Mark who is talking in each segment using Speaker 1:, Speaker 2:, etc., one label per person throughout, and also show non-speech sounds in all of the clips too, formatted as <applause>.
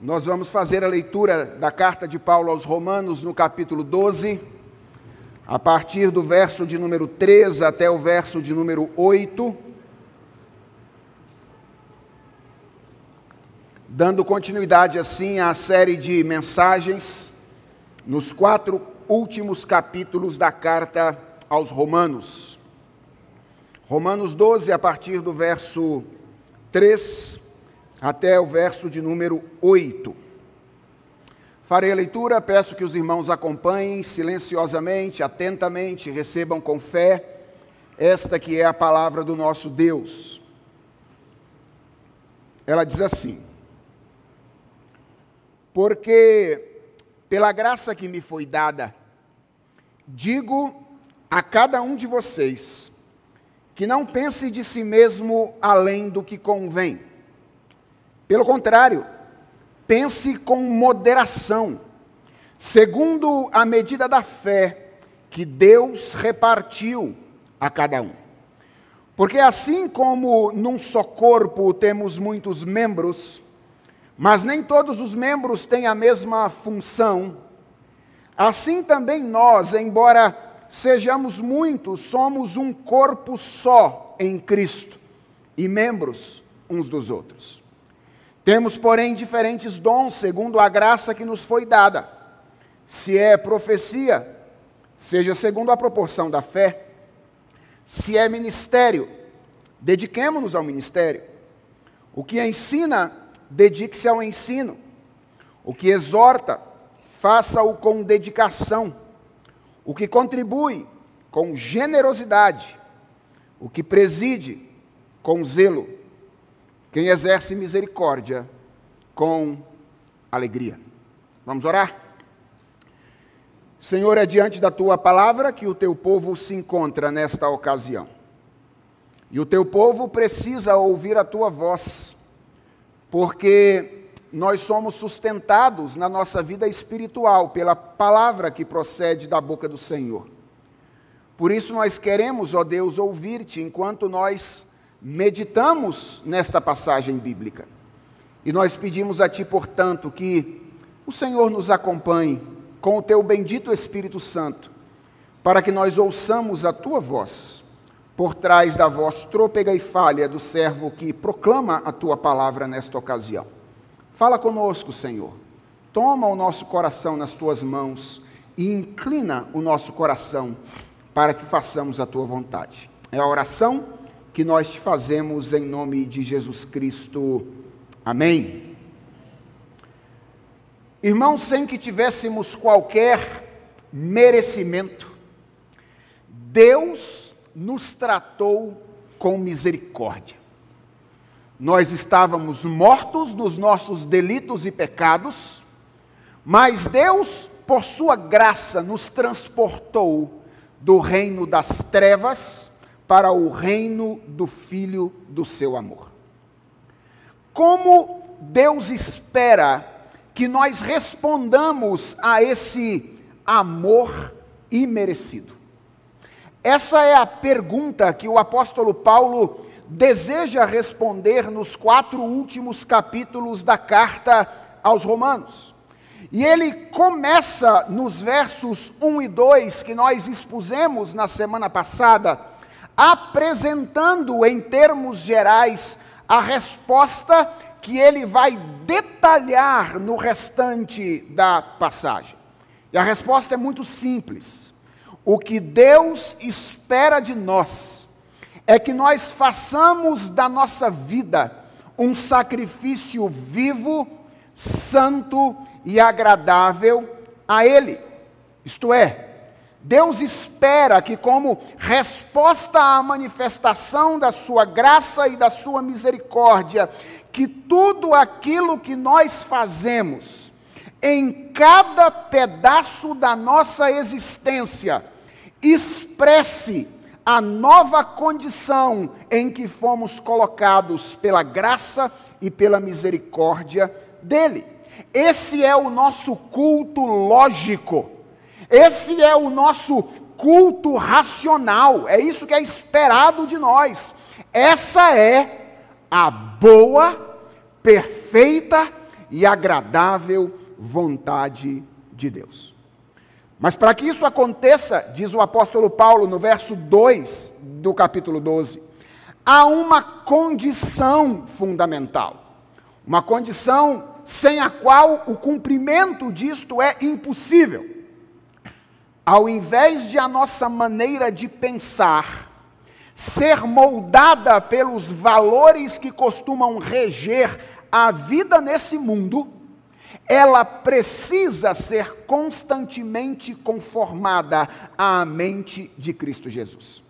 Speaker 1: Nós vamos fazer a leitura da carta de Paulo aos Romanos no capítulo 12, a partir do verso de número 3 até o verso de número 8. Dando continuidade assim à série de mensagens nos quatro últimos capítulos da carta aos Romanos. Romanos 12, a partir do verso 3 até o verso de número 8. Farei a leitura, peço que os irmãos acompanhem silenciosamente, atentamente, recebam com fé esta que é a palavra do nosso Deus. Ela diz assim: Porque pela graça que me foi dada, digo a cada um de vocês que não pense de si mesmo além do que convém pelo contrário, pense com moderação, segundo a medida da fé que Deus repartiu a cada um. Porque assim como num só corpo temos muitos membros, mas nem todos os membros têm a mesma função, assim também nós, embora sejamos muitos, somos um corpo só em Cristo e membros uns dos outros. Temos, porém, diferentes dons segundo a graça que nos foi dada. Se é profecia, seja segundo a proporção da fé. Se é ministério, dediquemo-nos ao ministério. O que ensina, dedique-se ao ensino. O que exorta, faça-o com dedicação. O que contribui, com generosidade. O que preside, com zelo quem exerce misericórdia com alegria. Vamos orar? Senhor, é diante da tua palavra que o teu povo se encontra nesta ocasião. E o teu povo precisa ouvir a tua voz, porque nós somos sustentados na nossa vida espiritual pela palavra que procede da boca do Senhor. Por isso nós queremos, ó Deus, ouvir-te enquanto nós meditamos nesta passagem bíblica. E nós pedimos a Ti, portanto, que o Senhor nos acompanhe com o Teu bendito Espírito Santo, para que nós ouçamos a Tua voz, por trás da voz trôpega e falha do servo que proclama a Tua palavra nesta ocasião. Fala conosco, Senhor. Toma o nosso coração nas Tuas mãos e inclina o nosso coração para que façamos a Tua vontade. É a oração que nós te fazemos em nome de Jesus Cristo. Amém. Irmãos, sem que tivéssemos qualquer merecimento, Deus nos tratou com misericórdia. Nós estávamos mortos nos nossos delitos e pecados, mas Deus, por sua graça, nos transportou do reino das trevas para o reino do Filho do seu amor. Como Deus espera que nós respondamos a esse amor imerecido? Essa é a pergunta que o apóstolo Paulo deseja responder nos quatro últimos capítulos da carta aos Romanos. E ele começa nos versos 1 e 2 que nós expusemos na semana passada apresentando em termos gerais a resposta que ele vai detalhar no restante da passagem. E a resposta é muito simples. O que Deus espera de nós é que nós façamos da nossa vida um sacrifício vivo, santo e agradável a Ele. Isto é, Deus espera que, como resposta à manifestação da sua graça e da sua misericórdia, que tudo aquilo que nós fazemos, em cada pedaço da nossa existência, expresse a nova condição em que fomos colocados pela graça e pela misericórdia dele. Esse é o nosso culto lógico esse é o nosso culto racional, é isso que é esperado de nós. Essa é a boa, perfeita e agradável vontade de Deus. Mas para que isso aconteça, diz o apóstolo Paulo no verso 2 do capítulo 12, há uma condição fundamental. Uma condição sem a qual o cumprimento disto é impossível. Ao invés de a nossa maneira de pensar ser moldada pelos valores que costumam reger a vida nesse mundo, ela precisa ser constantemente conformada à mente de Cristo Jesus.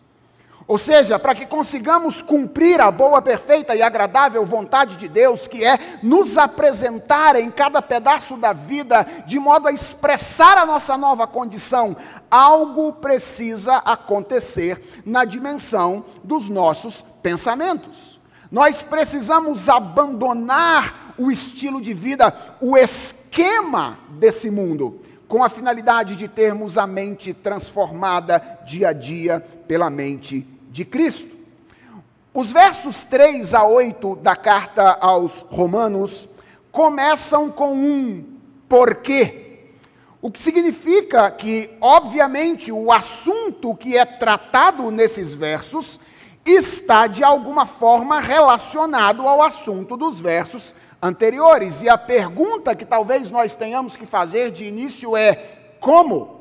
Speaker 1: Ou seja, para que consigamos cumprir a boa, perfeita e agradável vontade de Deus, que é nos apresentar em cada pedaço da vida, de modo a expressar a nossa nova condição, algo precisa acontecer na dimensão dos nossos pensamentos. Nós precisamos abandonar o estilo de vida, o esquema desse mundo, com a finalidade de termos a mente transformada dia a dia pela mente de Cristo. Os versos 3 a 8 da carta aos Romanos começam com um porquê. O que significa que, obviamente, o assunto que é tratado nesses versos está de alguma forma relacionado ao assunto dos versos anteriores. E a pergunta que talvez nós tenhamos que fazer de início é: como?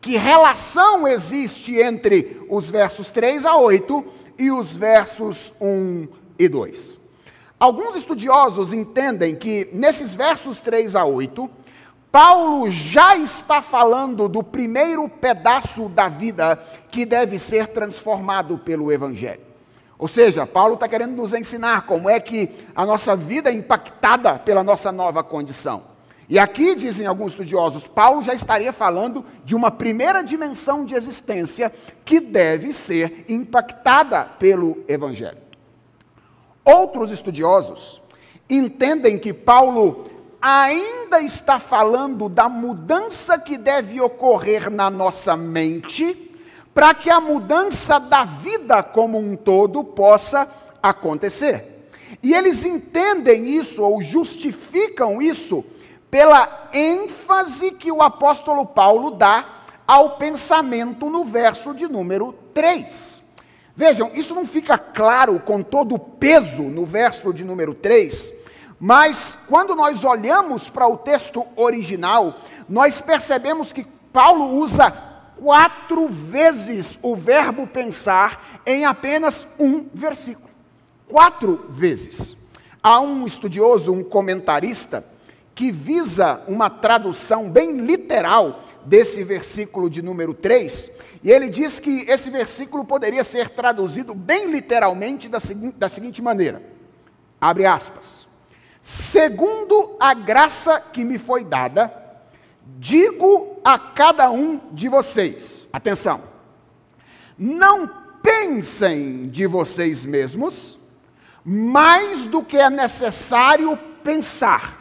Speaker 1: Que relação existe entre os versos 3 a 8 e os versos 1 e 2. Alguns estudiosos entendem que nesses versos 3 a 8, Paulo já está falando do primeiro pedaço da vida que deve ser transformado pelo Evangelho. Ou seja, Paulo está querendo nos ensinar como é que a nossa vida é impactada pela nossa nova condição. E aqui, dizem alguns estudiosos, Paulo já estaria falando de uma primeira dimensão de existência que deve ser impactada pelo Evangelho. Outros estudiosos entendem que Paulo ainda está falando da mudança que deve ocorrer na nossa mente, para que a mudança da vida como um todo possa acontecer. E eles entendem isso ou justificam isso pela ênfase que o apóstolo Paulo dá ao pensamento no verso de número 3. Vejam, isso não fica claro com todo o peso no verso de número 3, mas quando nós olhamos para o texto original, nós percebemos que Paulo usa quatro vezes o verbo pensar em apenas um versículo. Quatro vezes. Há um estudioso, um comentarista, que visa uma tradução bem literal desse versículo de número 3, e ele diz que esse versículo poderia ser traduzido bem literalmente da, segui da seguinte maneira: abre aspas. Segundo a graça que me foi dada, digo a cada um de vocês, atenção, não pensem de vocês mesmos mais do que é necessário pensar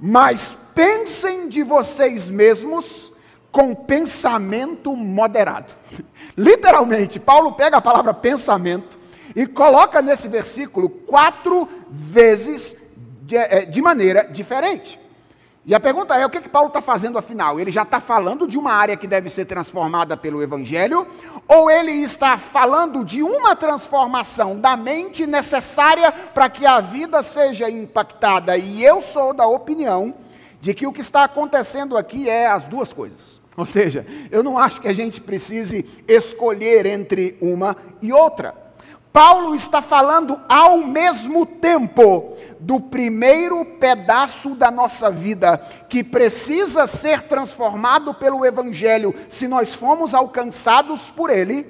Speaker 1: mas pensem de vocês mesmos com pensamento moderado. <laughs> Literalmente, Paulo pega a palavra pensamento e coloca nesse versículo quatro vezes de, eh, de maneira diferente. E a pergunta é: o que, que Paulo está fazendo afinal? Ele já está falando de uma área que deve ser transformada pelo Evangelho, ou ele está falando de uma transformação da mente necessária para que a vida seja impactada? E eu sou da opinião de que o que está acontecendo aqui é as duas coisas. Ou seja, eu não acho que a gente precise escolher entre uma e outra. Paulo está falando ao mesmo tempo do primeiro pedaço da nossa vida que precisa ser transformado pelo Evangelho se nós formos alcançados por ele,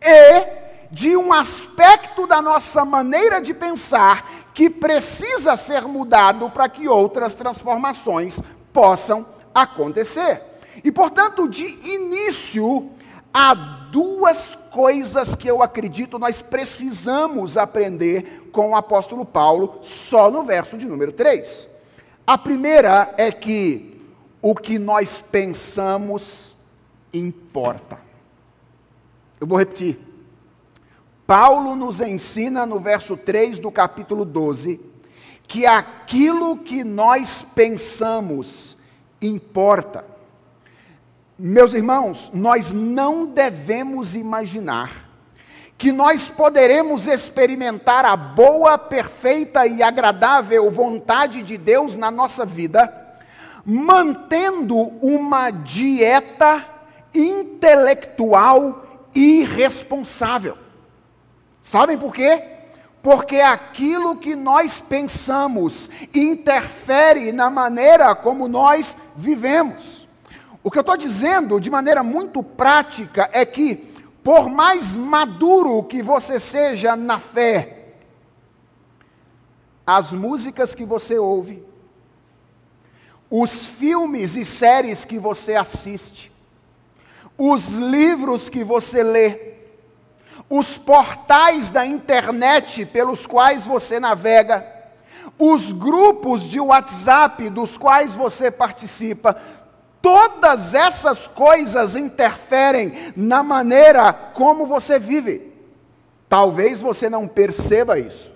Speaker 1: e de um aspecto da nossa maneira de pensar que precisa ser mudado para que outras transformações possam acontecer. E, portanto, de início, há duas coisas que eu acredito nós precisamos aprender com o apóstolo Paulo, só no verso de número 3. A primeira é que o que nós pensamos importa. Eu vou repetir. Paulo nos ensina no verso 3 do capítulo 12 que aquilo que nós pensamos importa. Meus irmãos, nós não devemos imaginar que nós poderemos experimentar a boa, perfeita e agradável vontade de Deus na nossa vida, mantendo uma dieta intelectual irresponsável. Sabem por quê? Porque aquilo que nós pensamos interfere na maneira como nós vivemos. O que eu estou dizendo de maneira muito prática é que, por mais maduro que você seja na fé, as músicas que você ouve, os filmes e séries que você assiste, os livros que você lê, os portais da internet pelos quais você navega, os grupos de WhatsApp dos quais você participa, todas essas coisas interferem na maneira como você vive. Talvez você não perceba isso,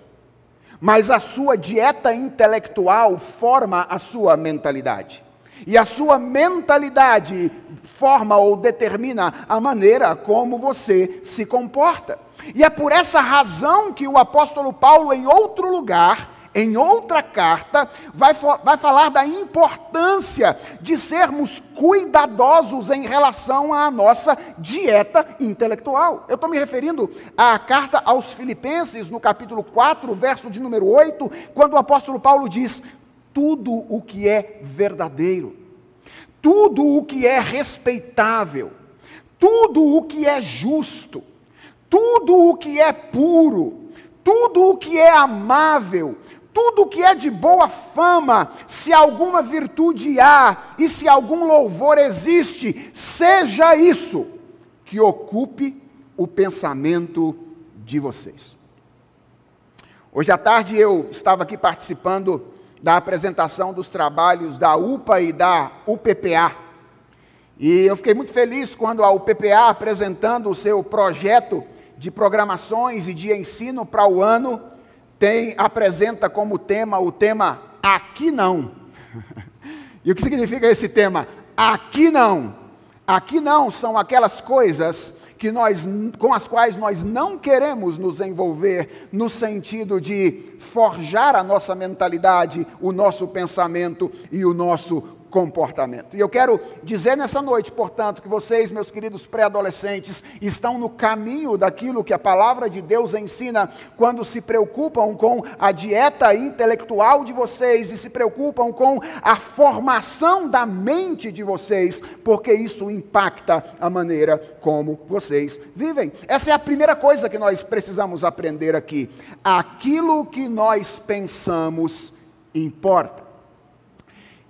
Speaker 1: mas a sua dieta intelectual forma a sua mentalidade. E a sua mentalidade forma ou determina a maneira como você se comporta. E é por essa razão que o apóstolo Paulo, em outro lugar, em outra carta, vai, vai falar da importância de sermos cuidadosos em relação à nossa dieta intelectual. Eu estou me referindo à carta aos Filipenses, no capítulo 4, verso de número 8, quando o apóstolo Paulo diz: tudo o que é verdadeiro, tudo o que é respeitável, tudo o que é justo, tudo o que é puro, tudo o que é amável, tudo que é de boa fama, se alguma virtude há e se algum louvor existe, seja isso que ocupe o pensamento de vocês. Hoje à tarde eu estava aqui participando da apresentação dos trabalhos da UPA e da UPPA. E eu fiquei muito feliz quando a UPPA, apresentando o seu projeto de programações e de ensino para o ano, tem apresenta como tema o tema Aqui não. <laughs> e o que significa esse tema? Aqui não. Aqui não são aquelas coisas que nós, com as quais nós não queremos nos envolver no sentido de forjar a nossa mentalidade, o nosso pensamento e o nosso comportamento. E eu quero dizer nessa noite, portanto, que vocês, meus queridos pré-adolescentes, estão no caminho daquilo que a palavra de Deus ensina quando se preocupam com a dieta intelectual de vocês e se preocupam com a formação da mente de vocês, porque isso impacta a maneira como vocês vivem. Essa é a primeira coisa que nós precisamos aprender aqui. Aquilo que nós pensamos importa.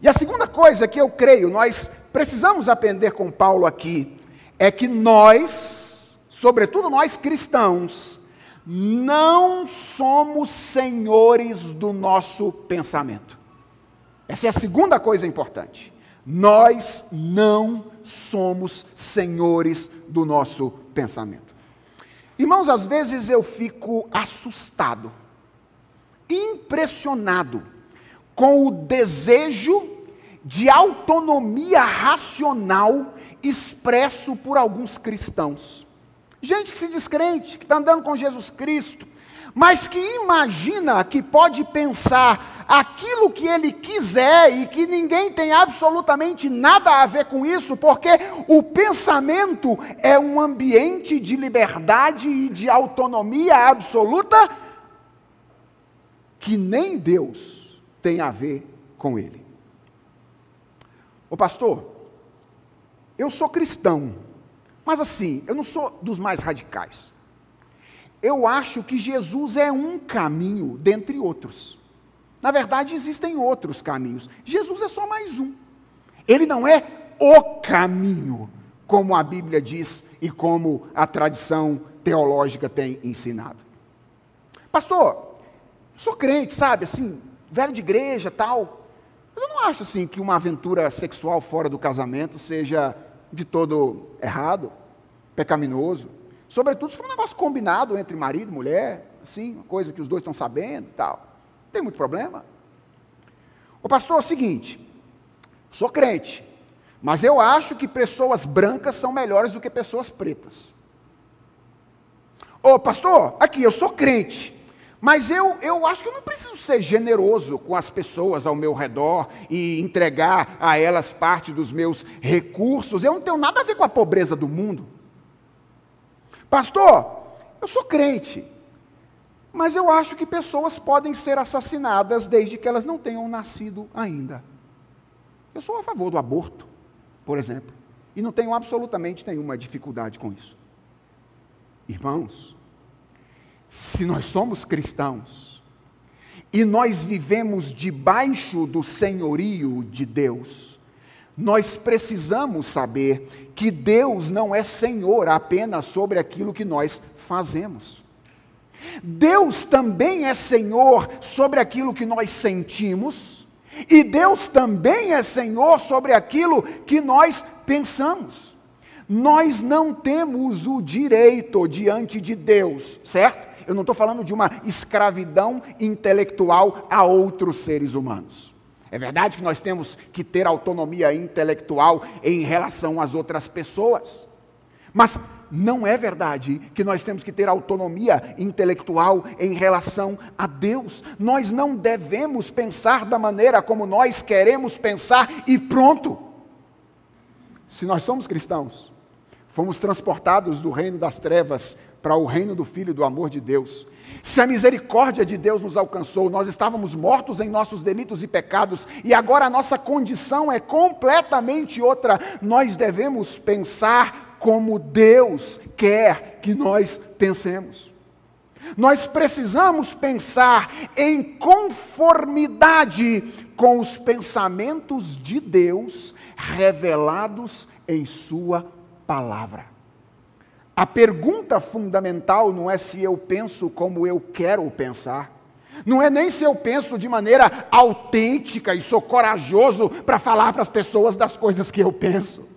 Speaker 1: E a segunda coisa que eu creio, nós precisamos aprender com Paulo aqui, é que nós, sobretudo nós cristãos, não somos senhores do nosso pensamento. Essa é a segunda coisa importante. Nós não somos senhores do nosso pensamento. Irmãos, às vezes eu fico assustado, impressionado com o desejo de autonomia racional expresso por alguns cristãos. Gente que se diz crente, que está andando com Jesus Cristo, mas que imagina que pode pensar aquilo que ele quiser e que ninguém tem absolutamente nada a ver com isso, porque o pensamento é um ambiente de liberdade e de autonomia absoluta que nem Deus tem a ver com ele. Ô pastor, eu sou cristão, mas assim, eu não sou dos mais radicais. Eu acho que Jesus é um caminho dentre outros. Na verdade, existem outros caminhos. Jesus é só mais um. Ele não é o caminho, como a Bíblia diz e como a tradição teológica tem ensinado. Pastor, sou crente, sabe, assim, velho de igreja, tal. Mas eu não acho assim que uma aventura sexual fora do casamento seja de todo errado, pecaminoso. Sobretudo se for um negócio combinado entre marido e mulher, assim, uma coisa que os dois estão sabendo e tal. Não tem muito problema. O pastor, é o seguinte, sou crente, mas eu acho que pessoas brancas são melhores do que pessoas pretas. Ô pastor, aqui, eu sou crente, mas eu, eu acho que eu não preciso ser generoso com as pessoas ao meu redor e entregar a elas parte dos meus recursos. Eu não tenho nada a ver com a pobreza do mundo. Pastor, eu sou crente, mas eu acho que pessoas podem ser assassinadas desde que elas não tenham nascido ainda. Eu sou a favor do aborto, por exemplo, e não tenho absolutamente nenhuma dificuldade com isso. Irmãos, se nós somos cristãos e nós vivemos debaixo do senhorio de Deus, nós precisamos saber que Deus não é senhor apenas sobre aquilo que nós fazemos. Deus também é senhor sobre aquilo que nós sentimos, e Deus também é senhor sobre aquilo que nós pensamos. Nós não temos o direito diante de Deus, certo? Eu não estou falando de uma escravidão intelectual a outros seres humanos. É verdade que nós temos que ter autonomia intelectual em relação às outras pessoas. Mas não é verdade que nós temos que ter autonomia intelectual em relação a Deus. Nós não devemos pensar da maneira como nós queremos pensar e pronto. Se nós somos cristãos, fomos transportados do reino das trevas para o reino do Filho do amor de Deus. Se a misericórdia de Deus nos alcançou, nós estávamos mortos em nossos delitos e pecados, e agora a nossa condição é completamente outra. Nós devemos pensar como Deus quer que nós pensemos. Nós precisamos pensar em conformidade com os pensamentos de Deus revelados em Sua palavra. A pergunta fundamental não é se eu penso como eu quero pensar. Não é nem se eu penso de maneira autêntica e sou corajoso para falar para as pessoas das coisas que eu penso.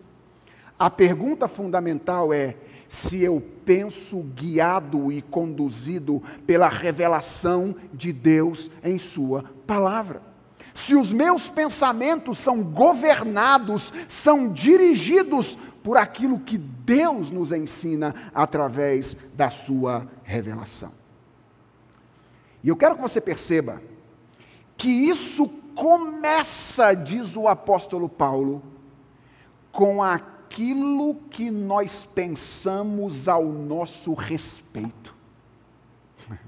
Speaker 1: A pergunta fundamental é se eu penso guiado e conduzido pela revelação de Deus em Sua palavra. Se os meus pensamentos são governados, são dirigidos por aquilo que Deus nos ensina através da sua revelação. E eu quero que você perceba que isso começa, diz o apóstolo Paulo, com aquilo que nós pensamos ao nosso respeito. <laughs>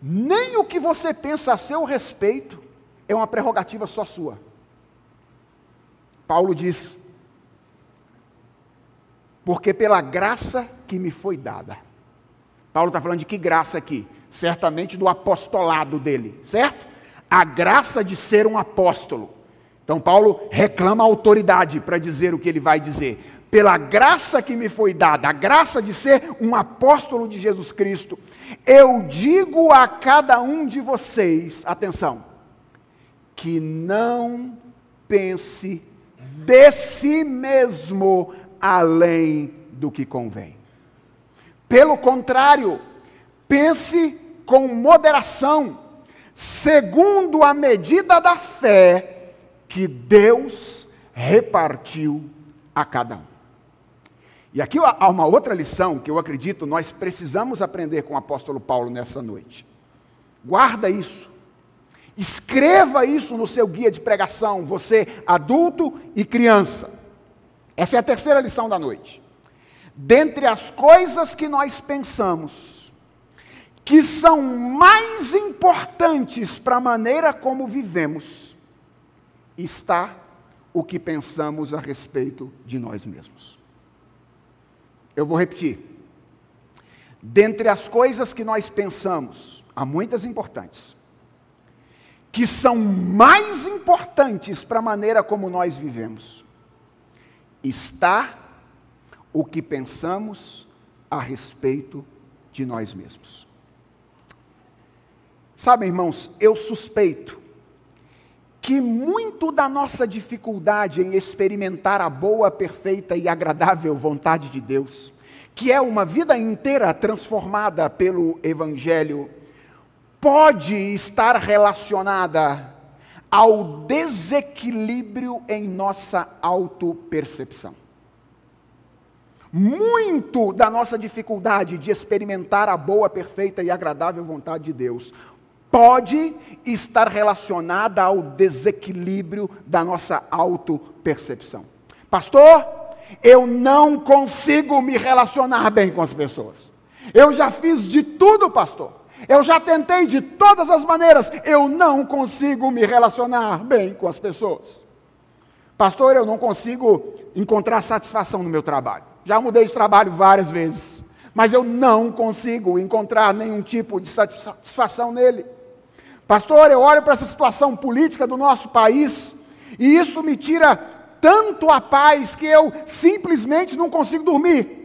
Speaker 1: Nem o que você pensa a seu respeito é uma prerrogativa só sua. Paulo diz: porque pela graça que me foi dada. Paulo está falando de que graça aqui? Certamente do apostolado dele, certo? A graça de ser um apóstolo. Então, Paulo reclama a autoridade para dizer o que ele vai dizer. Pela graça que me foi dada, a graça de ser um apóstolo de Jesus Cristo, eu digo a cada um de vocês, atenção, que não pense de si mesmo além do que convém. Pelo contrário, pense com moderação, segundo a medida da fé que Deus repartiu a cada um. E aqui há uma outra lição que eu acredito nós precisamos aprender com o apóstolo Paulo nessa noite. Guarda isso. Escreva isso no seu guia de pregação, você adulto e criança. Essa é a terceira lição da noite. Dentre as coisas que nós pensamos, que são mais importantes para a maneira como vivemos, está o que pensamos a respeito de nós mesmos. Eu vou repetir. Dentre as coisas que nós pensamos, há muitas importantes, que são mais importantes para a maneira como nós vivemos está o que pensamos a respeito de nós mesmos. Sabe, irmãos, eu suspeito que muito da nossa dificuldade em experimentar a boa, perfeita e agradável vontade de Deus, que é uma vida inteira transformada pelo Evangelho, pode estar relacionada ao desequilíbrio em nossa autopercepção. Muito da nossa dificuldade de experimentar a boa, perfeita e agradável vontade de Deus pode estar relacionada ao desequilíbrio da nossa autopercepção. Pastor, eu não consigo me relacionar bem com as pessoas. Eu já fiz de tudo, pastor. Eu já tentei de todas as maneiras, eu não consigo me relacionar bem com as pessoas. Pastor, eu não consigo encontrar satisfação no meu trabalho. Já mudei de trabalho várias vezes, mas eu não consigo encontrar nenhum tipo de satisfação nele. Pastor, eu olho para essa situação política do nosso país e isso me tira tanto a paz que eu simplesmente não consigo dormir.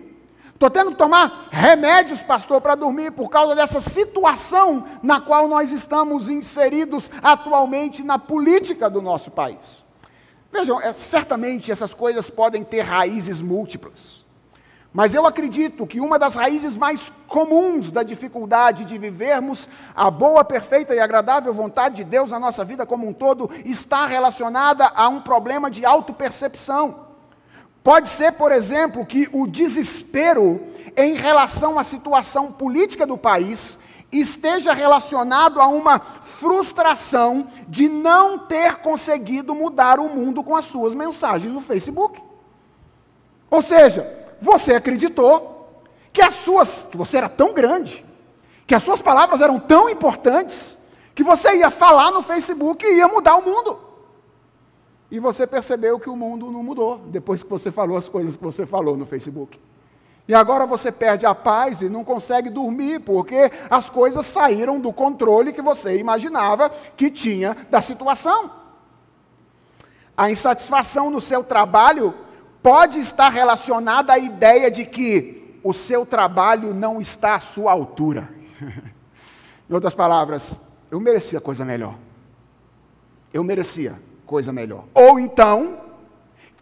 Speaker 1: Estou tendo que tomar remédios, pastor, para dormir por causa dessa situação na qual nós estamos inseridos atualmente na política do nosso país. Vejam, é, certamente essas coisas podem ter raízes múltiplas. Mas eu acredito que uma das raízes mais comuns da dificuldade de vivermos a boa, perfeita e agradável vontade de Deus na nossa vida como um todo está relacionada a um problema de autopercepção. Pode ser, por exemplo, que o desespero em relação à situação política do país esteja relacionado a uma frustração de não ter conseguido mudar o mundo com as suas mensagens no Facebook. Ou seja, você acreditou que as suas, que você era tão grande, que as suas palavras eram tão importantes, que você ia falar no Facebook e ia mudar o mundo. E você percebeu que o mundo não mudou depois que você falou as coisas que você falou no Facebook. E agora você perde a paz e não consegue dormir, porque as coisas saíram do controle que você imaginava que tinha da situação. A insatisfação no seu trabalho pode estar relacionada à ideia de que o seu trabalho não está à sua altura. <laughs> em outras palavras, eu merecia coisa melhor. Eu merecia coisa melhor. Ou então,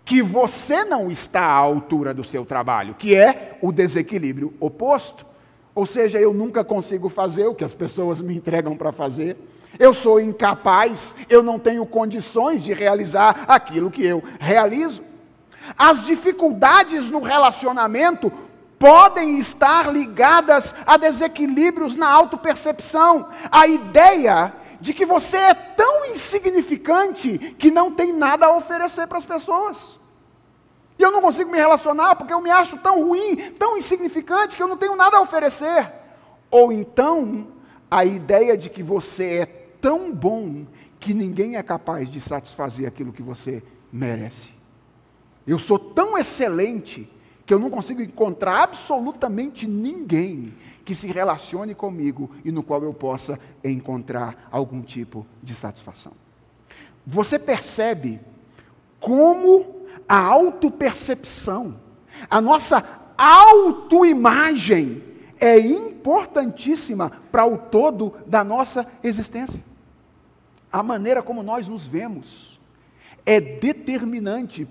Speaker 1: que você não está à altura do seu trabalho, que é o desequilíbrio oposto. Ou seja, eu nunca consigo fazer o que as pessoas me entregam para fazer. Eu sou incapaz, eu não tenho condições de realizar aquilo que eu realizo. As dificuldades no relacionamento podem estar ligadas a desequilíbrios na autopercepção. A ideia de que você é tão insignificante que não tem nada a oferecer para as pessoas. E eu não consigo me relacionar porque eu me acho tão ruim, tão insignificante que eu não tenho nada a oferecer. Ou então, a ideia de que você é tão bom que ninguém é capaz de satisfazer aquilo que você merece. Eu sou tão excelente que eu não consigo encontrar absolutamente ninguém que se relacione comigo e no qual eu possa encontrar algum tipo de satisfação. Você percebe como a autopercepção, a nossa autoimagem é importantíssima para o todo da nossa existência. A maneira como nós nos vemos é determinante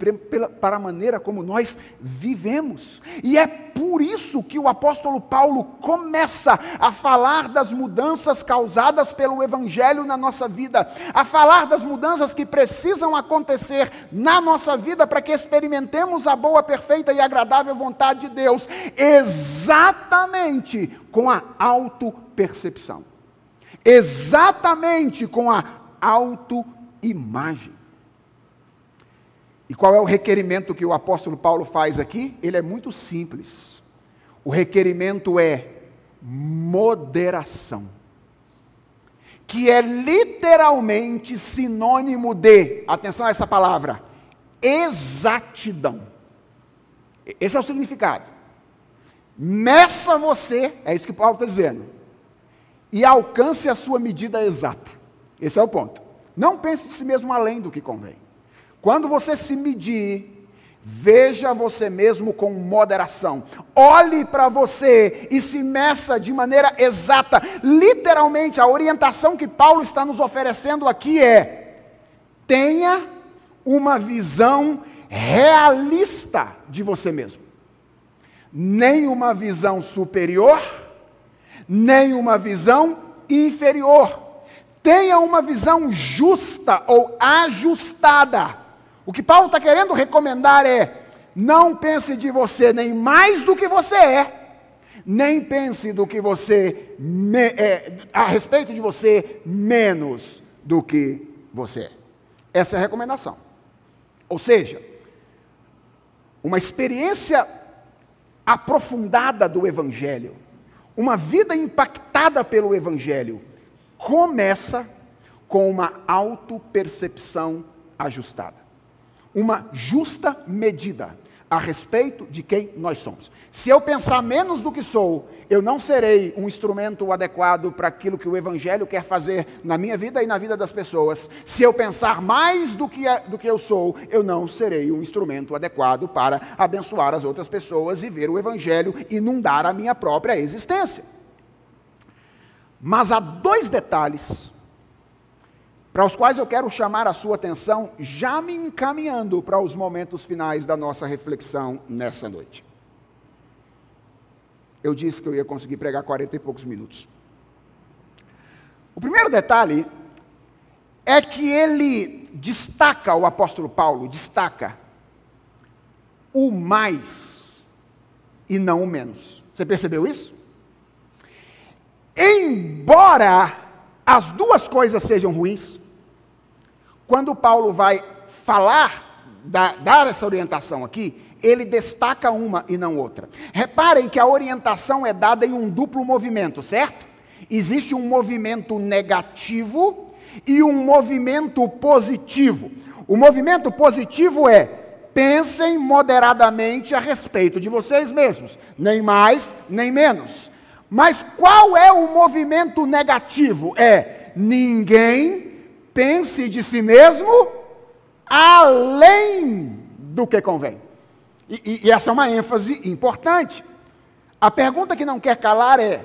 Speaker 1: para a maneira como nós vivemos. E é por isso que o apóstolo Paulo começa a falar das mudanças causadas pelo Evangelho na nossa vida, a falar das mudanças que precisam acontecer na nossa vida para que experimentemos a boa, perfeita e agradável vontade de Deus, exatamente com a autopercepção, exatamente com a autoimagem. E qual é o requerimento que o apóstolo Paulo faz aqui? Ele é muito simples. O requerimento é moderação, que é literalmente sinônimo de, atenção a essa palavra, exatidão. Esse é o significado. Meça você, é isso que Paulo está dizendo, e alcance a sua medida exata. Esse é o ponto. Não pense de si mesmo além do que convém. Quando você se medir, veja você mesmo com moderação. Olhe para você e se meça de maneira exata. Literalmente, a orientação que Paulo está nos oferecendo aqui é: tenha uma visão realista de você mesmo. Nem uma visão superior, nem uma visão inferior. Tenha uma visão justa ou ajustada. O que Paulo está querendo recomendar é: não pense de você nem mais do que você é, nem pense do que você é, a respeito de você menos do que você é. Essa é a recomendação. Ou seja, uma experiência aprofundada do Evangelho, uma vida impactada pelo Evangelho, começa com uma autopercepção ajustada, uma justa medida a respeito de quem nós somos. Se eu pensar menos do que sou, eu não serei um instrumento adequado para aquilo que o Evangelho quer fazer na minha vida e na vida das pessoas. Se eu pensar mais do que, do que eu sou, eu não serei um instrumento adequado para abençoar as outras pessoas e ver o Evangelho inundar a minha própria existência. Mas há dois detalhes para os quais eu quero chamar a sua atenção, já me encaminhando para os momentos finais da nossa reflexão nessa noite. Eu disse que eu ia conseguir pregar 40 e poucos minutos. O primeiro detalhe é que ele destaca, o apóstolo Paulo destaca, o mais e não o menos. Você percebeu isso? Embora as duas coisas sejam ruins, quando Paulo vai falar, dar essa orientação aqui, ele destaca uma e não outra. Reparem que a orientação é dada em um duplo movimento, certo? Existe um movimento negativo e um movimento positivo. O movimento positivo é: pensem moderadamente a respeito de vocês mesmos, nem mais, nem menos. Mas qual é o movimento negativo? É: ninguém pense de si mesmo além do que convém. E, e, e, essa é uma ênfase importante. A pergunta que não quer calar é: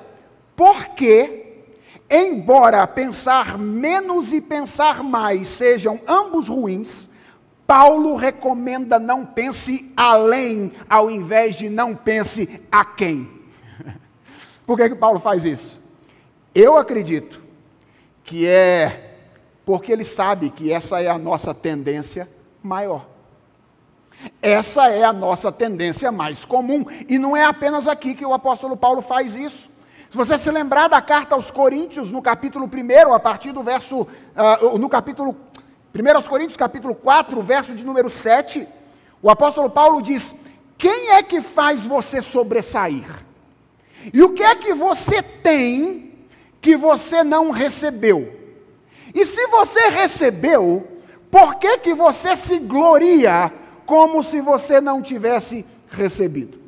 Speaker 1: por que, embora pensar menos e pensar mais sejam ambos ruins, Paulo recomenda não pense além, ao invés de não pense a quem? <laughs> por que, que Paulo faz isso? Eu acredito que é porque ele sabe que essa é a nossa tendência maior. Essa é a nossa tendência mais comum, e não é apenas aqui que o apóstolo Paulo faz isso. Se você se lembrar da carta aos Coríntios, no capítulo 1, a partir do verso, uh, no capítulo 1 aos Coríntios, capítulo 4, verso de número 7, o apóstolo Paulo diz: Quem é que faz você sobressair? E o que é que você tem que você não recebeu? E se você recebeu, por que, que você se gloria como se você não tivesse recebido?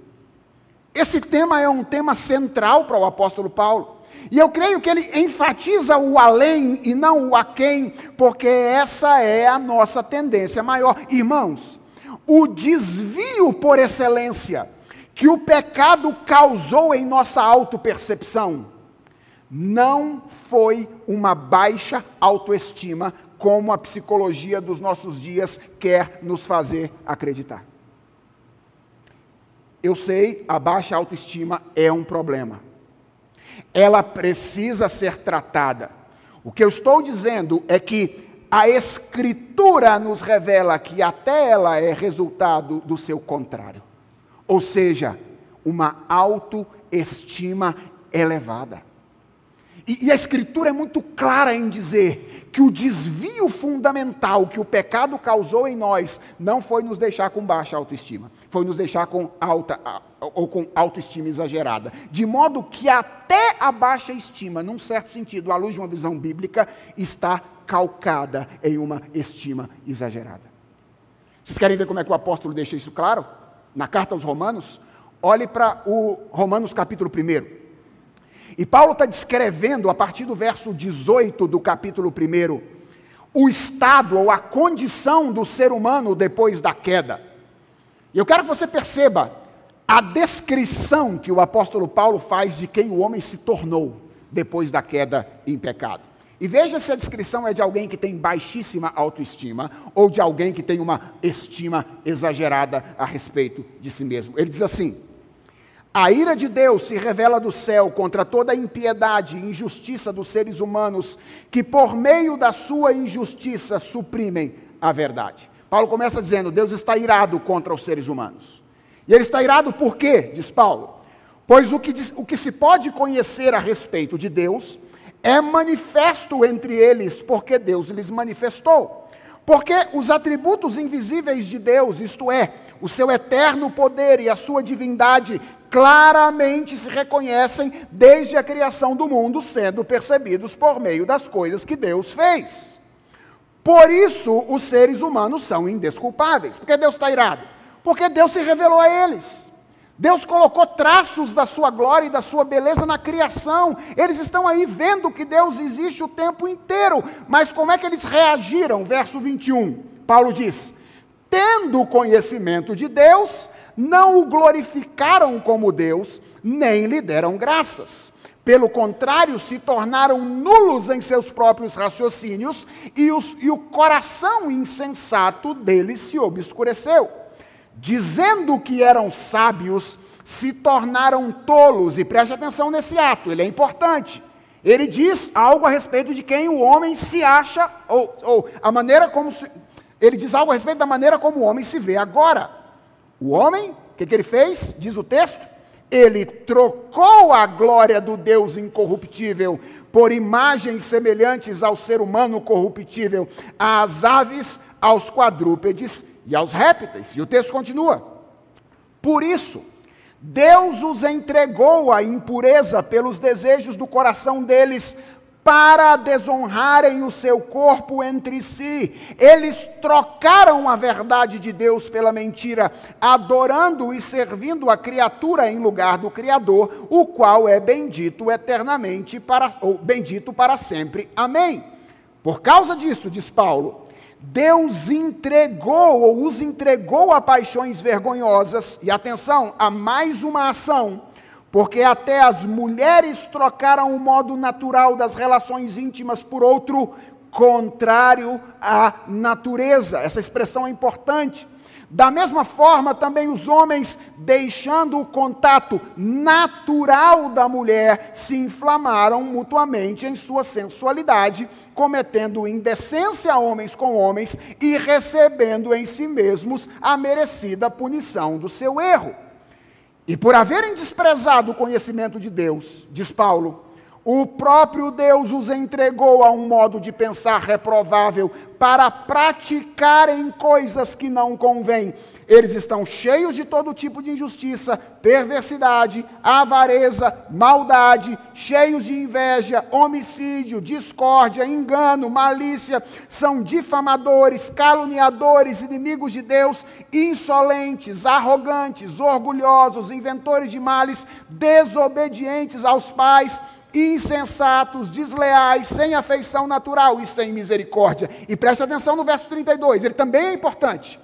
Speaker 1: Esse tema é um tema central para o apóstolo Paulo. E eu creio que ele enfatiza o além e não o aquém, porque essa é a nossa tendência maior. Irmãos, o desvio por excelência que o pecado causou em nossa autopercepção não foi uma baixa autoestima, como a psicologia dos nossos dias quer nos fazer acreditar. Eu sei, a baixa autoestima é um problema. Ela precisa ser tratada. O que eu estou dizendo é que a Escritura nos revela que até ela é resultado do seu contrário. Ou seja, uma autoestima elevada. E, e, a Escritura é muito clara em dizer que o desvio fundamental que o pecado causou em nós não foi nos deixar com baixa autoestima, foi nos deixar com alta ou com autoestima exagerada. De modo que até a baixa estima, num certo sentido, à luz de uma visão bíblica, está calcada em uma estima exagerada. Vocês querem ver como é que o apóstolo deixa isso claro? Na carta aos Romanos, olhe para o Romanos capítulo 1. E Paulo está descrevendo, a partir do verso 18 do capítulo 1, o estado ou a condição do ser humano depois da queda. E eu quero que você perceba a descrição que o apóstolo Paulo faz de quem o homem se tornou depois da queda em pecado. E veja se a descrição é de alguém que tem baixíssima autoestima ou de alguém que tem uma estima exagerada a respeito de si mesmo. Ele diz assim: A ira de Deus se revela do céu contra toda a impiedade e injustiça dos seres humanos que, por meio da sua injustiça, suprimem a verdade. Paulo começa dizendo: Deus está irado contra os seres humanos. E ele está irado por quê? Diz Paulo. Pois o que, o que se pode conhecer a respeito de Deus é manifesto entre eles, porque Deus lhes manifestou. Porque os atributos invisíveis de Deus, isto é, o seu eterno poder e a sua divindade, claramente se reconhecem desde a criação do mundo, sendo percebidos por meio das coisas que Deus fez. Por isso, os seres humanos são indesculpáveis. Porque Deus está irado? Porque Deus se revelou a eles. Deus colocou traços da sua glória e da sua beleza na criação. Eles estão aí vendo que Deus existe o tempo inteiro. Mas como é que eles reagiram? Verso 21. Paulo diz: Tendo conhecimento de Deus, não o glorificaram como Deus, nem lhe deram graças. Pelo contrário, se tornaram nulos em seus próprios raciocínios e, os, e o coração insensato deles se obscureceu. Dizendo que eram sábios, se tornaram tolos. E preste atenção nesse ato, ele é importante. Ele diz algo a respeito de quem o homem se acha, ou, ou a maneira como se, ele diz algo a respeito da maneira como o homem se vê agora. O homem, o que, que ele fez? Diz o texto. Ele trocou a glória do Deus incorruptível por imagens semelhantes ao ser humano corruptível, às aves, aos quadrúpedes e aos répteis. E o texto continua. Por isso, Deus os entregou à impureza pelos desejos do coração deles, para desonrarem o seu corpo entre si. Eles trocaram a verdade de Deus pela mentira, adorando e servindo a criatura em lugar do Criador, o qual é bendito eternamente para ou bendito para sempre. Amém. Por causa disso, diz Paulo, Deus entregou ou os entregou a paixões vergonhosas, e atenção, a mais uma ação porque até as mulheres trocaram o modo natural das relações íntimas por outro contrário à natureza. Essa expressão é importante. Da mesma forma, também os homens, deixando o contato natural da mulher, se inflamaram mutuamente em sua sensualidade, cometendo indecência homens com homens e recebendo em si mesmos a merecida punição do seu erro. E por haverem desprezado o conhecimento de Deus, diz Paulo, o próprio Deus os entregou a um modo de pensar reprovável para praticarem coisas que não convêm. Eles estão cheios de todo tipo de injustiça, perversidade, avareza, maldade, cheios de inveja, homicídio, discórdia, engano, malícia, são difamadores, caluniadores, inimigos de Deus, insolentes, arrogantes, orgulhosos, inventores de males, desobedientes aos pais insensatos, desleais, sem afeição natural e sem misericórdia. E preste atenção no verso 32, ele também é importante.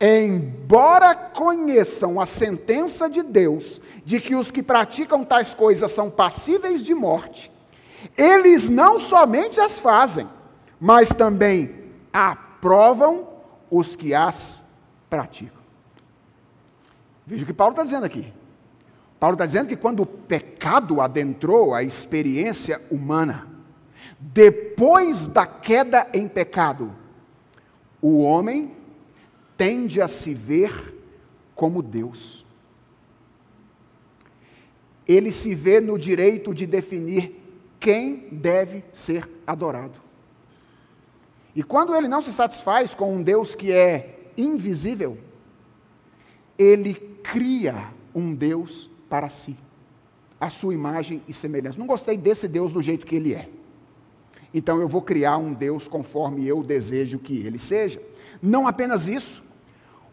Speaker 1: Embora conheçam a sentença de Deus de que os que praticam tais coisas são passíveis de morte, eles não somente as fazem, mas também aprovam os que as praticam. Veja o que Paulo está dizendo aqui. Paulo está dizendo que quando o pecado adentrou a experiência humana, depois da queda em pecado, o homem tende a se ver como Deus. Ele se vê no direito de definir quem deve ser adorado. E quando ele não se satisfaz com um Deus que é invisível, ele cria um Deus para si, a sua imagem e semelhança. Não gostei desse Deus do jeito que ele é. Então eu vou criar um Deus conforme eu desejo que ele seja. Não apenas isso.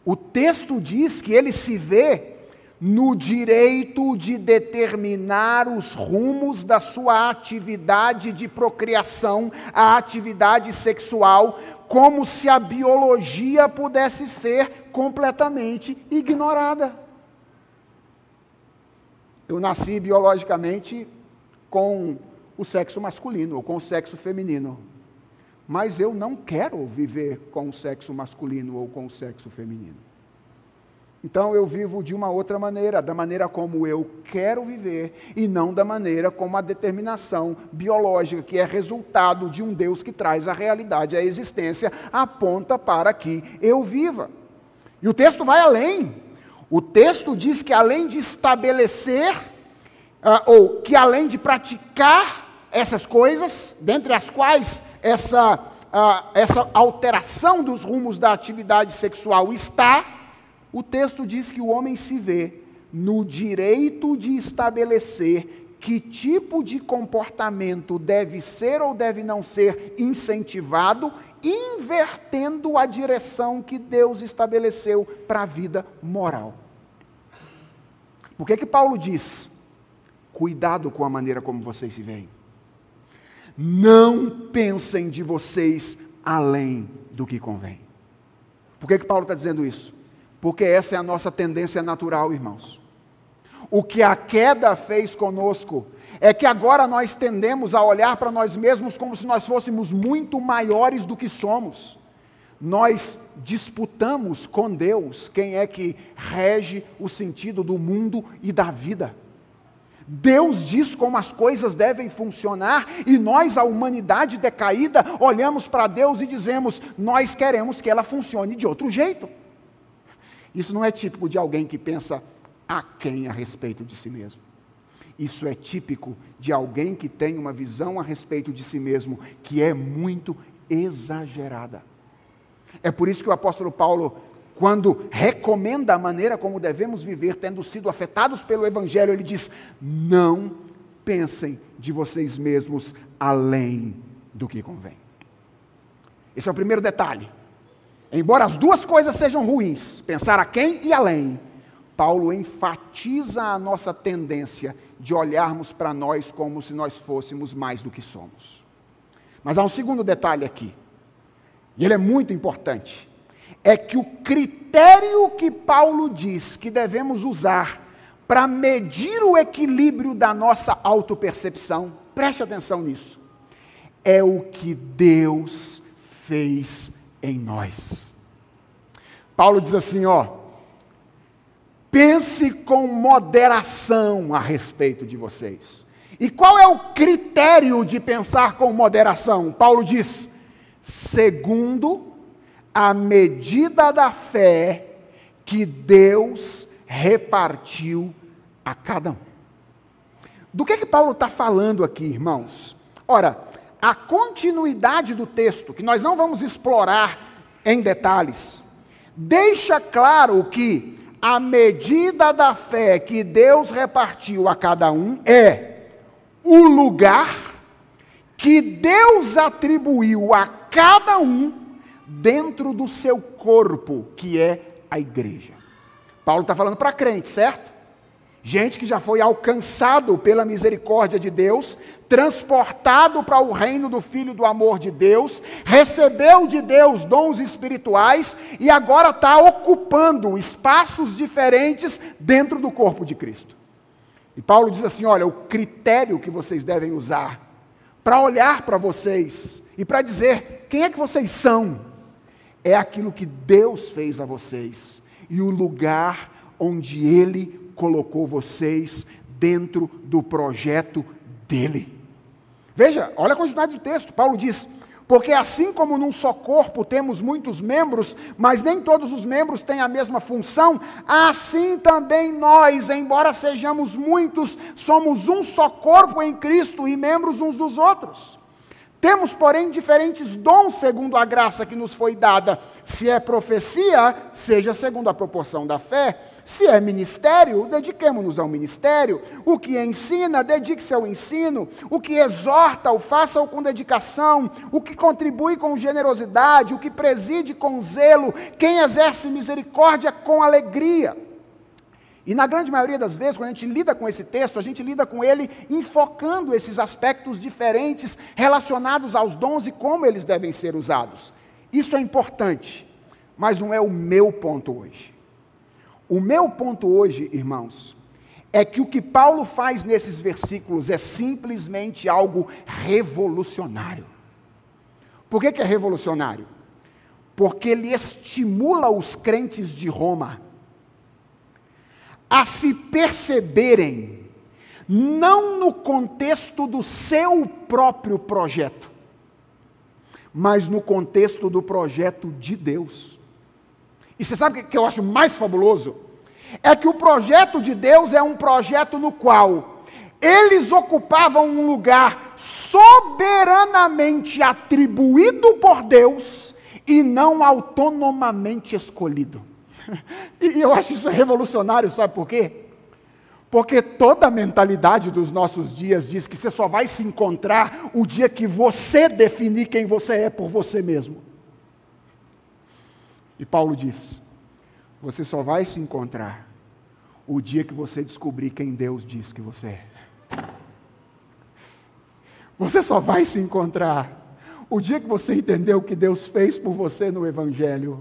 Speaker 1: O texto diz que ele se vê no direito de determinar os rumos da sua atividade de procriação, a atividade sexual, como se a biologia pudesse ser completamente ignorada. Eu nasci biologicamente com o sexo masculino ou com o sexo feminino. Mas eu não quero viver com o sexo masculino ou com o sexo feminino. Então eu vivo de uma outra maneira, da maneira como eu quero viver e não da maneira como a determinação biológica, que é resultado de um Deus que traz a realidade, a existência, aponta para que eu viva. E o texto vai além. O texto diz que além de estabelecer, uh, ou que além de praticar essas coisas, dentre as quais essa, uh, essa alteração dos rumos da atividade sexual está, o texto diz que o homem se vê no direito de estabelecer que tipo de comportamento deve ser ou deve não ser incentivado, invertendo a direção que Deus estabeleceu para a vida moral. Por que que Paulo diz? Cuidado com a maneira como vocês se veem. Não pensem de vocês além do que convém. Por que, que Paulo está dizendo isso? Porque essa é a nossa tendência natural, irmãos. O que a queda fez conosco é que agora nós tendemos a olhar para nós mesmos como se nós fôssemos muito maiores do que somos. Nós disputamos com Deus quem é que rege o sentido do mundo e da vida. Deus diz como as coisas devem funcionar e nós, a humanidade decaída, olhamos para Deus e dizemos: nós queremos que ela funcione de outro jeito. Isso não é típico de alguém que pensa a quem a respeito de si mesmo. Isso é típico de alguém que tem uma visão a respeito de si mesmo que é muito exagerada. É por isso que o apóstolo Paulo quando recomenda a maneira como devemos viver, tendo sido afetados pelo Evangelho, ele diz: não pensem de vocês mesmos além do que convém. Esse é o primeiro detalhe. Embora as duas coisas sejam ruins, pensar a quem e além, Paulo enfatiza a nossa tendência de olharmos para nós como se nós fôssemos mais do que somos. Mas há um segundo detalhe aqui, e ele é muito importante é que o critério que Paulo diz que devemos usar para medir o equilíbrio da nossa autopercepção, preste atenção nisso, é o que Deus fez em nós. Paulo diz assim, ó, pense com moderação a respeito de vocês. E qual é o critério de pensar com moderação? Paulo diz, segundo a medida da fé que Deus repartiu a cada um. Do que que Paulo está falando aqui, irmãos? Ora, a continuidade do texto, que nós não vamos explorar em detalhes, deixa claro que a medida da fé que Deus repartiu a cada um é o lugar que Deus atribuiu a cada um dentro do seu corpo, que é a igreja. Paulo está falando para crente, certo? Gente que já foi alcançado pela misericórdia de Deus, transportado para o reino do Filho do amor de Deus, recebeu de Deus dons espirituais e agora está ocupando espaços diferentes dentro do corpo de Cristo. E Paulo diz assim: olha, o critério que vocês devem usar para olhar para vocês e para dizer quem é que vocês são, é aquilo que Deus fez a vocês e o lugar onde Ele colocou vocês dentro do projeto dele. Veja, olha a quantidade do texto. Paulo diz: Porque assim como num só corpo temos muitos membros, mas nem todos os membros têm a mesma função, assim também nós, embora sejamos muitos, somos um só corpo em Cristo e membros uns dos outros. Temos, porém, diferentes dons segundo a graça que nos foi dada. Se é profecia, seja segundo a proporção da fé. Se é ministério, dediquemos-nos ao ministério. O que ensina, dedique-se ao ensino. O que exorta, o faça-o com dedicação. O que contribui com generosidade. O que preside com zelo. Quem exerce misericórdia com alegria. E na grande maioria das vezes, quando a gente lida com esse texto, a gente lida com ele enfocando esses aspectos diferentes relacionados aos dons e como eles devem ser usados. Isso é importante, mas não é o meu ponto hoje. O meu ponto hoje, irmãos, é que o que Paulo faz nesses versículos é simplesmente algo revolucionário. Por que, que é revolucionário? Porque ele estimula os crentes de Roma a se perceberem, não no contexto do seu próprio projeto, mas no contexto do projeto de Deus. E você sabe o que eu acho mais fabuloso? É que o projeto de Deus é um projeto no qual eles ocupavam um lugar soberanamente atribuído por Deus e não autonomamente escolhido. <laughs> E eu acho isso revolucionário, sabe por quê? Porque toda a mentalidade dos nossos dias diz que você só vai se encontrar o dia que você definir quem você é por você mesmo. E Paulo diz: você só vai se encontrar o dia que você descobrir quem Deus diz que você é. Você só vai se encontrar o dia que você entendeu o que Deus fez por você no Evangelho.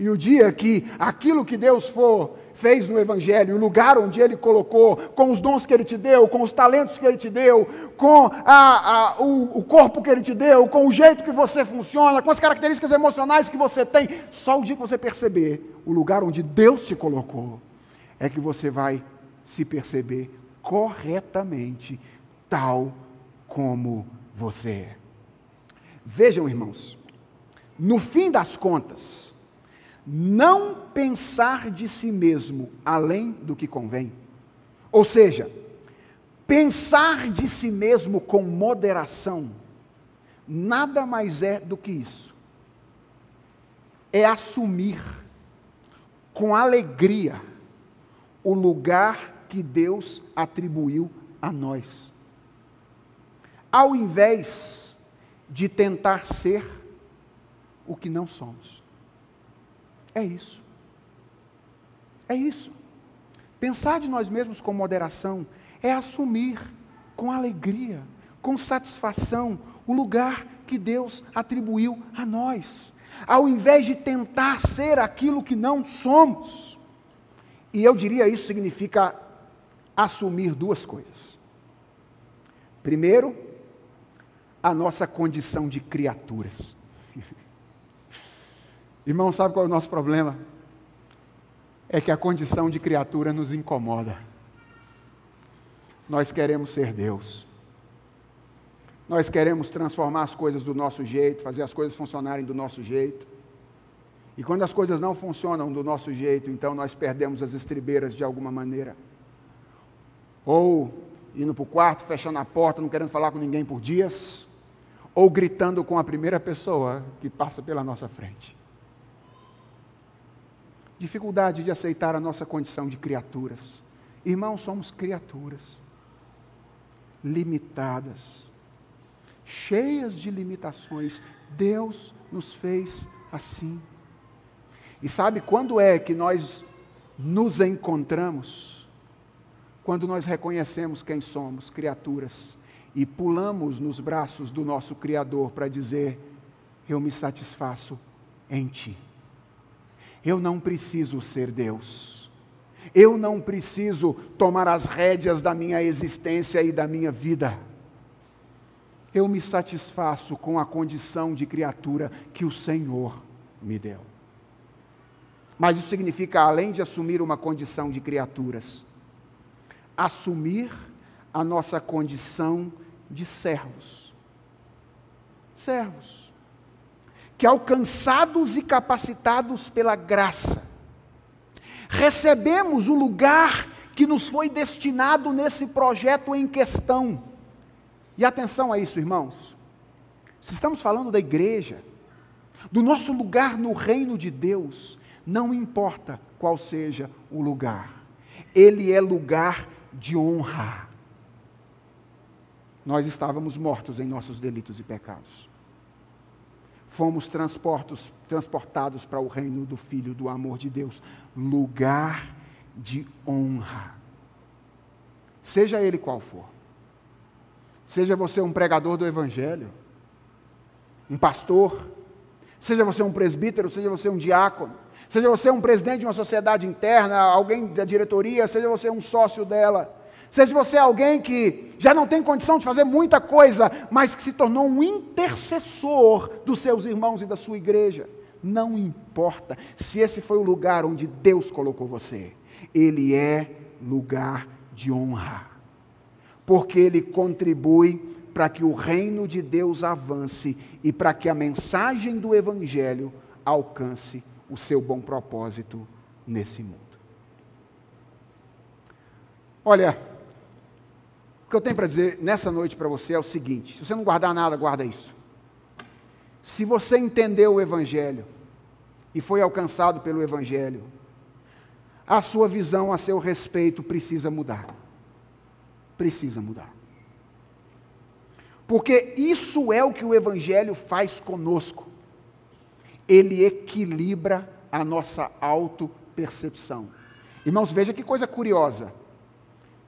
Speaker 1: E o dia que aquilo que Deus for, fez no Evangelho, o lugar onde Ele colocou, com os dons que Ele te deu, com os talentos que Ele te deu, com a, a, o, o corpo que Ele te deu, com o jeito que você funciona, com as características emocionais que você tem, só o dia que você perceber o lugar onde Deus te colocou, é que você vai se perceber corretamente, tal como você é. Vejam, irmãos, no fim das contas, não pensar de si mesmo além do que convém, ou seja, pensar de si mesmo com moderação, nada mais é do que isso. É assumir com alegria o lugar que Deus atribuiu a nós. Ao invés de tentar ser o que não somos. É isso. É isso. Pensar de nós mesmos com moderação é assumir com alegria, com satisfação, o lugar que Deus atribuiu a nós, ao invés de tentar ser aquilo que não somos. E eu diria isso significa assumir duas coisas. Primeiro, a nossa condição de criaturas. <laughs> Irmão, sabe qual é o nosso problema? É que a condição de criatura nos incomoda. Nós queremos ser Deus. Nós queremos transformar as coisas do nosso jeito, fazer as coisas funcionarem do nosso jeito. E quando as coisas não funcionam do nosso jeito, então nós perdemos as estribeiras de alguma maneira. Ou indo para o quarto, fechando a porta, não querendo falar com ninguém por dias, ou gritando com a primeira pessoa que passa pela nossa frente. Dificuldade de aceitar a nossa condição de criaturas. Irmãos, somos criaturas limitadas, cheias de limitações. Deus nos fez assim. E sabe quando é que nós nos encontramos? Quando nós reconhecemos quem somos, criaturas, e pulamos nos braços do nosso Criador para dizer: Eu me satisfaço em Ti. Eu não preciso ser Deus. Eu não preciso tomar as rédeas da minha existência e da minha vida. Eu me satisfaço com a condição de criatura que o Senhor me deu. Mas isso significa, além de assumir uma condição de criaturas, assumir a nossa condição de servos. Servos. Que alcançados e capacitados pela graça, recebemos o lugar que nos foi destinado nesse projeto em questão. E atenção a isso, irmãos. Se estamos falando da igreja, do nosso lugar no reino de Deus, não importa qual seja o lugar, ele é lugar de honra. Nós estávamos mortos em nossos delitos e pecados. Fomos transportados para o reino do Filho do amor de Deus, lugar de honra. Seja ele qual for. Seja você um pregador do Evangelho, um pastor, seja você um presbítero, seja você um diácono, seja você um presidente de uma sociedade interna, alguém da diretoria, seja você um sócio dela, seja você alguém que já não tem condição de fazer muita coisa, mas que se tornou um intercessor dos seus irmãos e da sua igreja. Não importa se esse foi o lugar onde Deus colocou você, ele é lugar de honra, porque ele contribui para que o reino de Deus avance e para que a mensagem do Evangelho alcance o seu bom propósito nesse mundo. Olha, o que eu tenho para dizer nessa noite para você é o seguinte: se você não guardar nada, guarda isso. Se você entendeu o Evangelho e foi alcançado pelo Evangelho, a sua visão a seu respeito precisa mudar. Precisa mudar. Porque isso é o que o Evangelho faz conosco. Ele equilibra a nossa autopercepção. Irmãos, veja que coisa curiosa.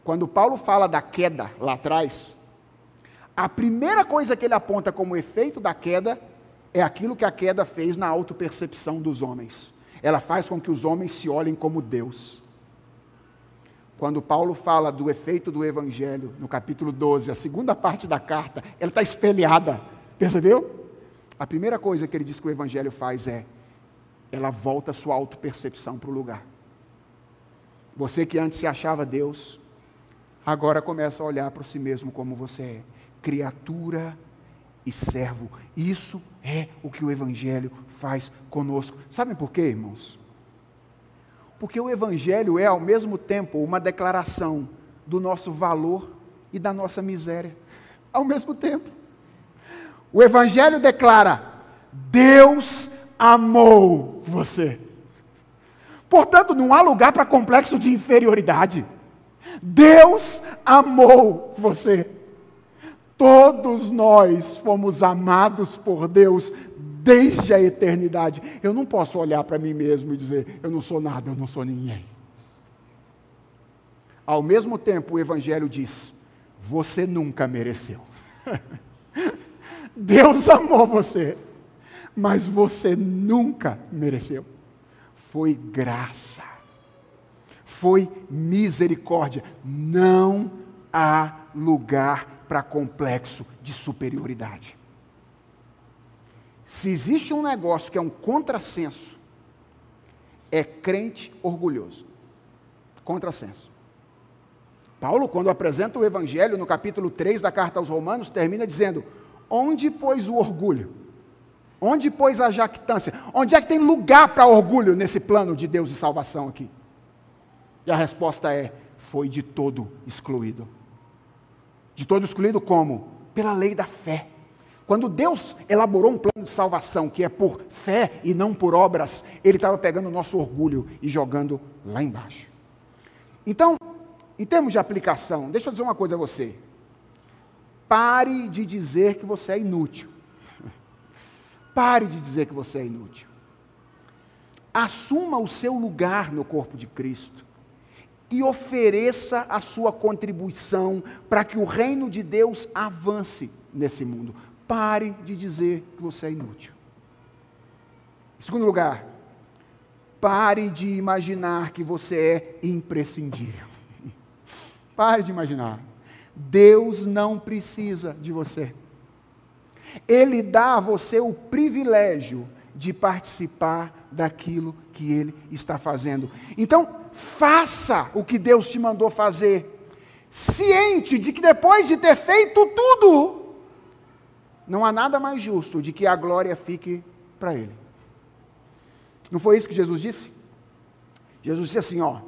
Speaker 1: Quando Paulo fala da queda lá atrás, a primeira coisa que ele aponta como efeito da queda é aquilo que a queda fez na autopercepção dos homens. Ela faz com que os homens se olhem como Deus. Quando Paulo fala do efeito do Evangelho, no capítulo 12, a segunda parte da carta, ela está espelhada. Percebeu? A primeira coisa que ele diz que o Evangelho faz é, ela volta a sua autopercepção para o lugar. Você que antes se achava Deus, agora começa a olhar para si mesmo como você é, criatura e servo. Isso é o que o Evangelho faz conosco. Sabem por quê, irmãos? Porque o Evangelho é, ao mesmo tempo, uma declaração do nosso valor e da nossa miséria. Ao mesmo tempo. O Evangelho declara: Deus amou você. Portanto, não há lugar para complexo de inferioridade. Deus amou você. Todos nós fomos amados por Deus desde a eternidade. Eu não posso olhar para mim mesmo e dizer, eu não sou nada, eu não sou ninguém. Ao mesmo tempo, o Evangelho diz: você nunca mereceu. <laughs> Deus amou você, mas você nunca mereceu. Foi graça foi misericórdia. Não há lugar para complexo de superioridade. Se existe um negócio que é um contrassenso, é crente orgulhoso. Contrassenso. Paulo, quando apresenta o Evangelho no capítulo 3 da carta aos Romanos, termina dizendo: Onde, pois, o orgulho? Onde, pois, a jactância? Onde é que tem lugar para orgulho nesse plano de Deus de salvação aqui? E a resposta é: foi de todo excluído. De todo excluído como? Pela lei da fé. Quando Deus elaborou um plano de salvação que é por fé e não por obras, Ele estava pegando o nosso orgulho e jogando lá embaixo. Então, em termos de aplicação, deixa eu dizer uma coisa a você. Pare de dizer que você é inútil. <laughs> Pare de dizer que você é inútil. Assuma o seu lugar no corpo de Cristo e ofereça a sua contribuição para que o reino de Deus avance nesse mundo. Pare de dizer que você é inútil. Em segundo lugar, pare de imaginar que você é imprescindível. <laughs> Pare de imaginar. Deus não precisa de você. Ele dá a você o privilégio de participar daquilo que ele está fazendo. Então, faça o que Deus te mandou fazer, ciente de que depois de ter feito tudo, não há nada mais justo de que a glória fique para Ele. Não foi isso que Jesus disse? Jesus disse assim: ó,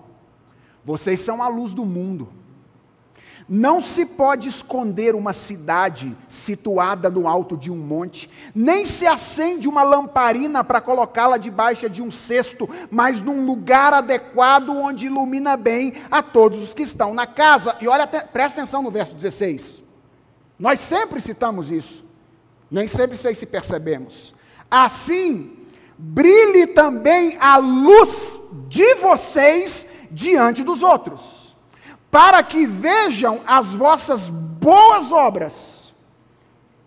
Speaker 1: vocês são a luz do mundo. Não se pode esconder uma cidade situada no alto de um monte, nem se acende uma lamparina para colocá-la debaixo de um cesto, mas num lugar adequado onde ilumina bem a todos os que estão na casa. E olha, presta atenção no verso 16. Nós sempre citamos isso, nem sempre sei se percebemos. Assim, brilhe também a luz de vocês diante dos outros para que vejam as vossas boas obras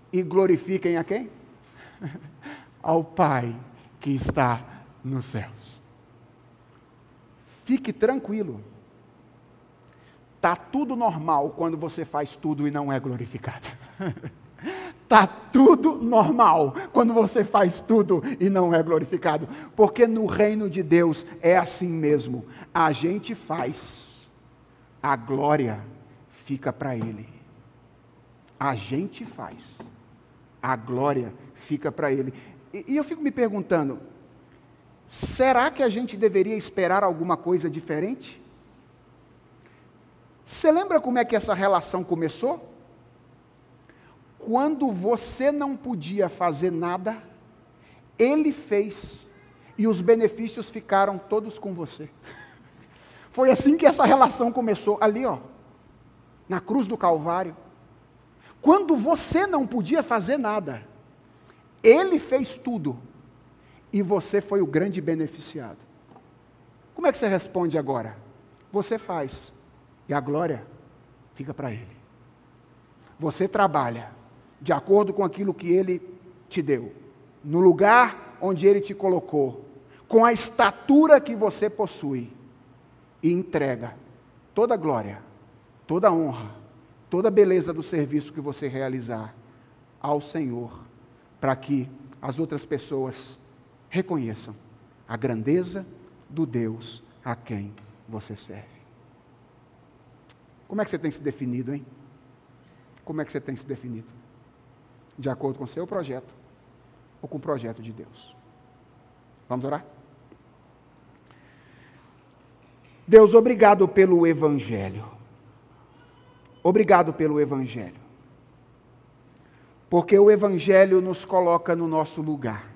Speaker 1: e glorifiquem a quem? <laughs> Ao Pai que está nos céus. Fique tranquilo. Tá tudo normal quando você faz tudo e não é glorificado. Está <laughs> tudo normal quando você faz tudo e não é glorificado. Porque no reino de Deus é assim mesmo. A gente faz, a glória fica para Ele. A gente faz, a glória fica para Ele. E, e eu fico me perguntando: será que a gente deveria esperar alguma coisa diferente? Você lembra como é que essa relação começou? quando você não podia fazer nada, ele fez e os benefícios ficaram todos com você. <laughs> Foi assim que essa relação começou, ali, ó, na cruz do Calvário. Quando você não podia fazer nada, ele fez tudo e você foi o grande beneficiado. Como é que você responde agora? Você faz e a glória fica para ele. Você trabalha de acordo com aquilo que Ele te deu, no lugar onde Ele te colocou, com a estatura que você possui, e entrega toda a glória, toda a honra, toda a beleza do serviço que você realizar ao Senhor, para que as outras pessoas reconheçam a grandeza do Deus a quem você serve. Como é que você tem se definido, hein? Como é que você tem se definido? de acordo com o seu projeto ou com o projeto de Deus. Vamos orar? Deus, obrigado pelo Evangelho. Obrigado pelo Evangelho. Porque o Evangelho nos coloca no nosso lugar.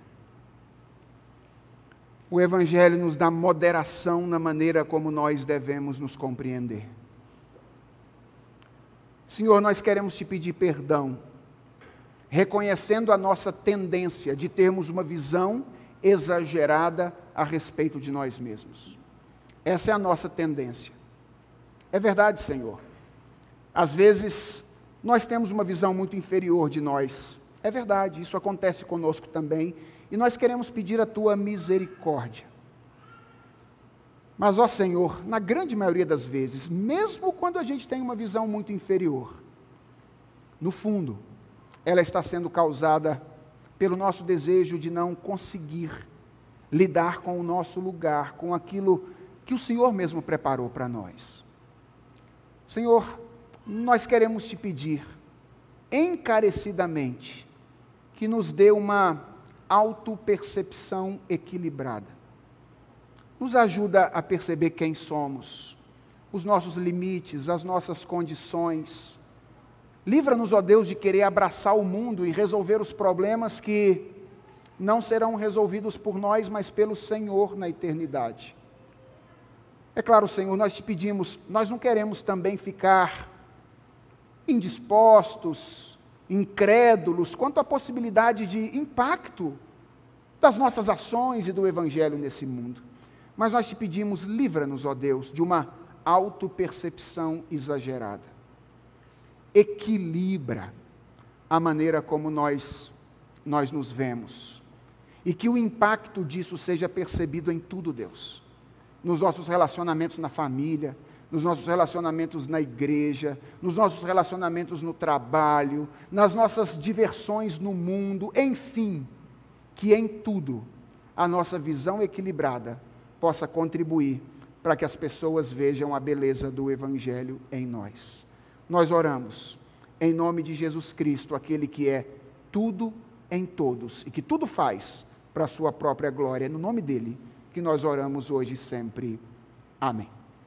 Speaker 1: O Evangelho nos dá moderação na maneira como nós devemos nos compreender. Senhor, nós queremos te pedir perdão reconhecendo a nossa tendência de termos uma visão exagerada a respeito de nós mesmos. Essa é a nossa tendência. É verdade, Senhor. Às vezes, nós temos uma visão muito inferior de nós. É verdade, isso acontece conosco também. E nós queremos pedir a tua misericórdia. Mas, ó Senhor, na grande maioria das vezes, mesmo quando a gente tem uma visão muito inferior, no fundo, ela está sendo causada pelo nosso desejo de não conseguir lidar com o nosso lugar, com aquilo que o Senhor mesmo preparou para nós. Senhor, nós queremos te pedir encarecidamente que nos dê uma autopercepção equilibrada. Nos ajuda a perceber quem somos, os nossos limites, as nossas condições Livra-nos, ó Deus, de querer abraçar o mundo e resolver os problemas que não serão resolvidos por nós, mas pelo Senhor na eternidade. É claro, Senhor, nós te pedimos, nós não queremos também ficar indispostos, incrédulos quanto à possibilidade de impacto das nossas ações e do Evangelho nesse mundo. Mas nós te pedimos, livra-nos, ó Deus, de uma autopercepção exagerada equilibra a maneira como nós, nós nos vemos. E que o impacto disso seja percebido em tudo, Deus. Nos nossos relacionamentos na família, nos nossos relacionamentos na igreja, nos nossos relacionamentos no trabalho, nas nossas diversões no mundo, enfim, que em tudo a nossa visão equilibrada possa contribuir para que as pessoas vejam a beleza do Evangelho em nós nós oramos em nome de Jesus Cristo, aquele que é tudo em todos e que tudo faz para a sua própria glória. No nome dele que nós oramos hoje e sempre. Amém.